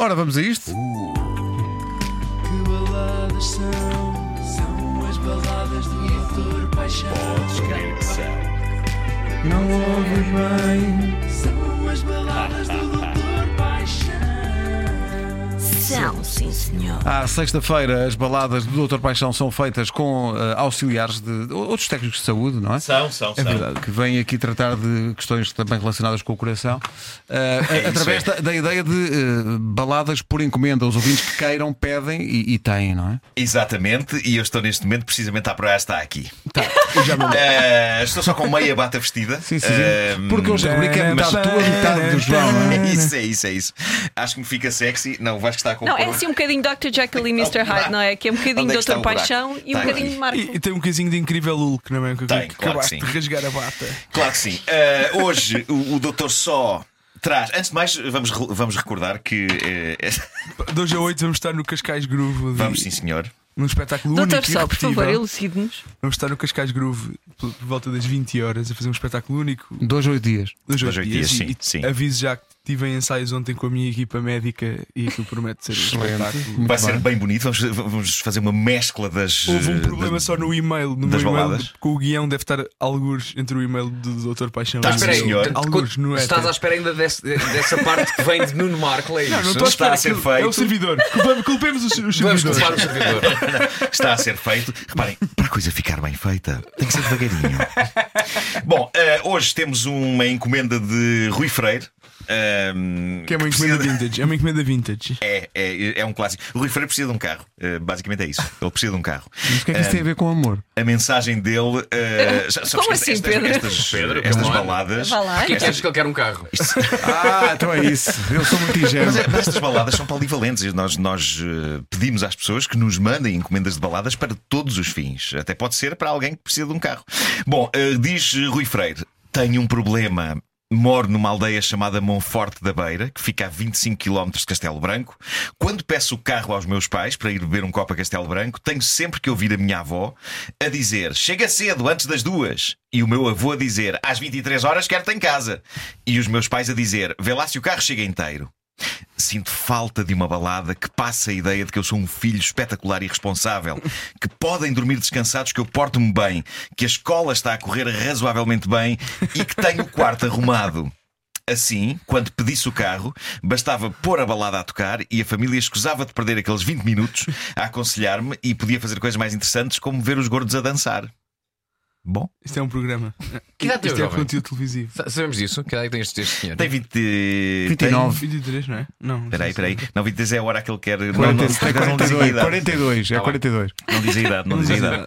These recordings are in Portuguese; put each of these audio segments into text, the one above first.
Ora, vamos a isto? Que baladas são? São as baladas do Doutor Paixão. Podes crer que são. Não ouve bem. São as baladas do. Sim, senhor. À sexta-feira, as baladas do Doutor Paixão são feitas com eh, auxiliares de outros técnicos de saúde, não é? São, são, É são. verdade, que vêm aqui tratar de questões também relacionadas com o coração, eh, É isso, através é. da, da ideia de eh, baladas por encomenda. Os ouvintes que queiram, pedem e, e têm, não é? Exatamente, e eu estou neste momento precisamente a aprovar está aqui. Tá, eu já me lembro. Eh, estou só com meia bata vestida. Sim, sim, sim. Eh, Porque hoje a rubrica é metade tua, metade do João, não é? É isso, é isso, é isso. Acho que me fica sexy. Não, o Vasco está com Não, é assim um bocadinho Dr. Jekyll e Mr. Hyde, não é? Que é um bocadinho é que está Dr. Paixão e um bocadinho de Marco. E, e tem um bocadinho de incrível Hulk, não é? Que, Tem, que claro acabaste de rasgar a bata. Claro que sim. Eh, hoje o, o doutor só traz. Antes de mais, vamos, vamos recordar que. eh, De hoje a 8 vamos estar no Cascais Groove. de- vamos, sim, senhor. Num espetáculo Doutor único e Só, por favor, elucide-nos. Vamos estar no Cascais Groove por, por volta das 20 horas a fazer um espetáculo único. Dois, oito dias. Dois, Dois, oito dias, e- sim, e sim. Aviso já que tive em ensaios ontem com a minha equipa médica e aquilo promete ser um espetáculo. Vai ser bem. bonito. Vamos, vamos fazer uma mescla das. Houve um eh, problema da- só no e-mail, no das meu e-mail, baladas? com o guião deve estar algures entre o e-mail do Dr. Paixão Tá, e o espera aí, meu. senhor. Algures no Estás éter. à espera ainda desse- dessa parte que vem de Nuno Marco, é isso? Não, não Está a ser aquilo- É o feito. servidor. Culpemos, culpemos os, os Vamos servidores. culpar o servidor. Está a ser feito. Reparem, para a coisa ficar bem feita, tem que ser devagarinho. Bom, eh, hoje temos uma encomenda de Rui Freire. Que é uma encomenda precisa- vintage. É uma encomenda vintage. É, é, é um clássico. O Rui Freire precisa de um carro. Eh, basicamente é isso. Ele precisa de um carro. Mas o que é que isso tem a ver com amor? A mensagem dele. eh, já- sabes Como que assim, estas, Pedro? Estas, Pedro, estas baladas. É que achas que ele quer um carro? Ah, então é isso. Eu sou muito ingênuo. Mas, é- mas estas baladas são polivalentes. Nós, nós eh, pedimos às pessoas que nos mandem encomendas de baladas para todos os fins. Até pode ser para alguém que precisa de um carro. Bom, eh, diz Rui Freire: tenho um problema. Moro numa aldeia chamada Monforte da Beira, que fica a 25 km de Castelo Branco. Quando peço o carro aos meus pais para ir beber um copo a Castelo Branco, tenho sempre que ouvir a minha avó a dizer: chega cedo, antes das duas. E o meu avô a dizer: às 23 horas quero-te em casa. E os meus pais a dizer: vê lá se o carro chega inteiro. Sinto falta de uma balada que passe a ideia de que eu sou um filho espetacular e responsável, que podem dormir descansados, que eu porto-me bem, que a escola está a correr razoavelmente bem e que tenho o quarto arrumado. Assim, quando pedisse o carro, bastava pôr a balada a tocar e a família escusava de perder aqueles 20 minutos a aconselhar-me e podia fazer coisas mais interessantes, como ver os gordos a dançar. Bom, Isto é um programa. Que idade tem o Isto é jovem? conteúdo televisivo. Sa- Sabemos disso? Que idade tem este, este senhor? tem 20. 29. 23, não é? Não. Espera aí, espera aí. Não, 23 é a hora que ele quer. Não, não, 40, não, tem não diz a 42, idade. 42, é 42. Não diz a idade, não diz a idade.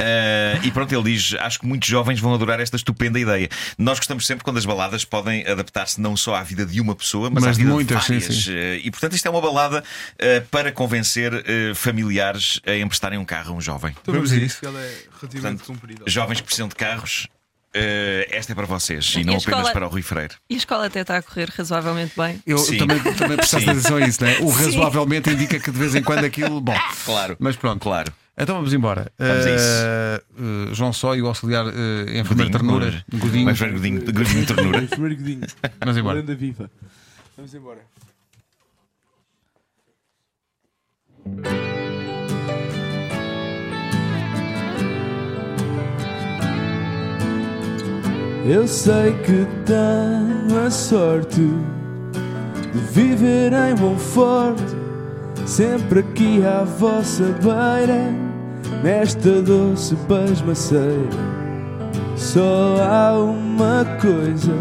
Eh, e pronto, ele diz: Acho que muitos jovens vão adorar esta estupenda ideia. Nós gostamos sempre quando as baladas podem adaptar-se não só à vida de uma pessoa, mas, Mas à de vida muitas, de sim, várias. sim. Eh, e portanto, isto é uma balada eh, para convencer eh, familiares a emprestarem um carro a um jovem. Vamos a isso. Ela é relativamente comprida. Jovens que precisam de carros, eh, esta é para vocês e E não apenas escola- para o Rui Freire. E a escola até está a correr razoavelmente bem. Eu Sim. também, também prestaste Sim. atenção a isso, né? O razoavelmente indica que de vez em quando aquilo. Bom, Claro. mas pronto. Claro. Então vamos embora. Vamos a isso. Eh, eh, João Só e o auxiliar uh, enfermeiro ternura. Godinho. Mais Godinho, Godinho de ternura. Godinho. Vamos embora. Viva. Vamos embora. Eu sei que tenho a sorte de viver em bom forte, sempre aqui à vossa beira, nesta doce pasmaceira. Só há uma coisa,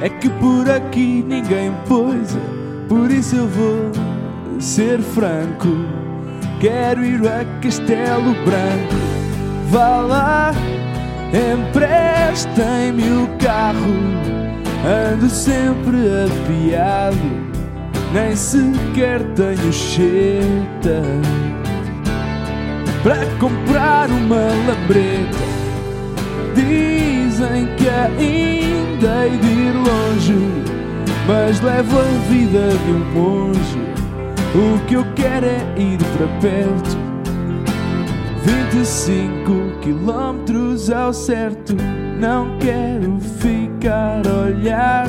é que por aqui ninguém poisa, por isso eu vou ser franco. Quero ir a Castelo Branco, vá lá, emprestem-me o carro. Ando sempre apiado, nem sequer tenho cheta para comprar uma lambreta. Dizem que ainda hei de ir longe, mas levo a vida de um monge. O que eu quero é ir para perto. 25 quilómetros ao certo. Não quero ficar a olhar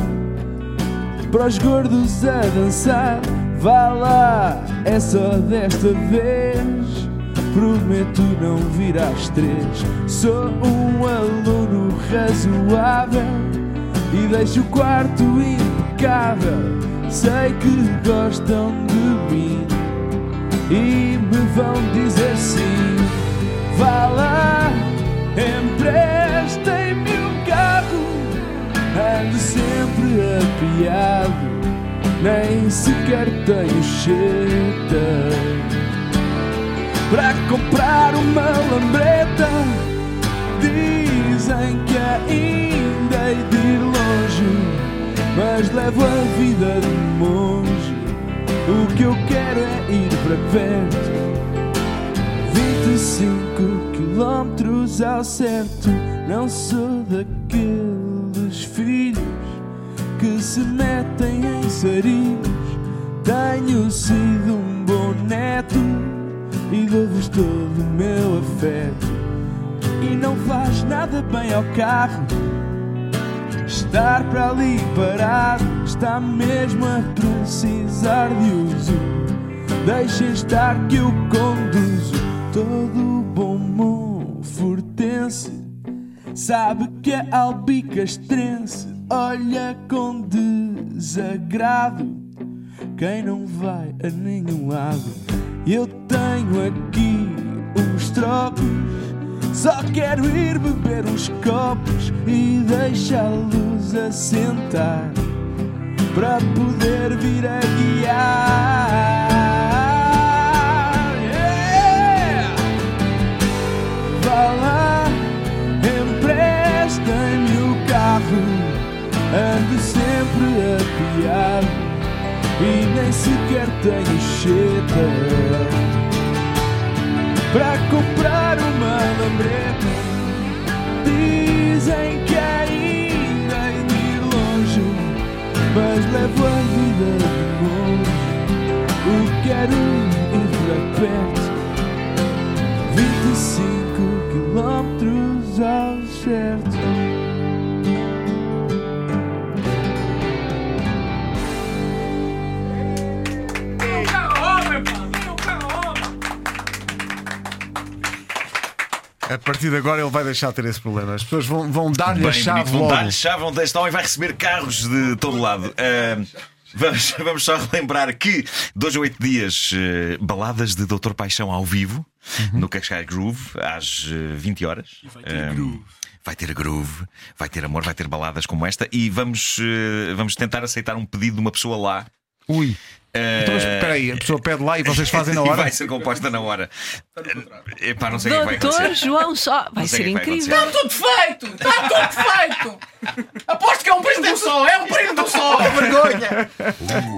para os gordos a dançar. Vá lá, é só desta vez. Prometo não vir às três. Sou um aluno razoável e deixo o quarto impecável. Sei que gostam de mim e me vão dizer tenho cheta para comprar uma lambreta. Dizem que ainda hei de ir longe, mas levo a vida de monge. O que eu quero é ir para perto. 25 quilómetros ao certo. Não sou daqueles filhos que se metem em sarilhos. Tenho sido um bom neto e dou-vos todo o meu afeto. E não faz nada bem ao carro estar para ali parado. Está mesmo a precisar de uso. Deixem estar que eu conduzo. Todo bom monfortense sabe que é albicastrense. Olha com desagrado quem não vai a nenhum lado. Eu tenho aqui uns trocos, só quero ir beber uns copos e deixá-los assentar para poder vir a guiar. Yeah! Vá lá, emprestem-me o carro, ando sempre apiado e nem sequer tenho cheta para comprar uma lambreta. Dizem que ainda hei de ir longe, mas levo a vida de longe. O quero ir para perto, 25 quilómetros ao certo. A partir de agora ele vai deixar de ter esse problema. As pessoas vão, vão dar-lhe a chave bonito, vão dar-lhe chave, vão este homem vai receber carros de todo lado. Ah, vamos, vamos só relembrar que dois ou oito dias eh, baladas de Doutor Paixão ao vivo Uhum. no Cascais Groove às eh, 20 horas. vai ter groove. Vai ter groove, vai ter amor, vai ter baladas como esta e vamos, eh, vamos tentar aceitar um pedido de uma pessoa lá. Ui. Eh, Então, espera aí, a pessoa pede lá e vocês fazem na E hora. vai ser composta na hora. Epá, não sei o que vai Doutor acontecer. João Só. Vai ser o que vai incrível. acontecer. tudo feito! Está tudo feito! Aposto que é um primo do sol! É um primo do sol! Vergonha!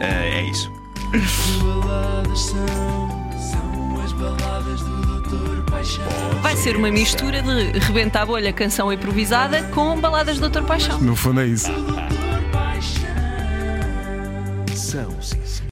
Eh, é isso. Que baladas são? São as baladas do Doutor Paixão. Vai ser uma mistura de Rebenta a Bolha, canção improvisada, com baladas do Dr. Paixão. No fundo é isso. Services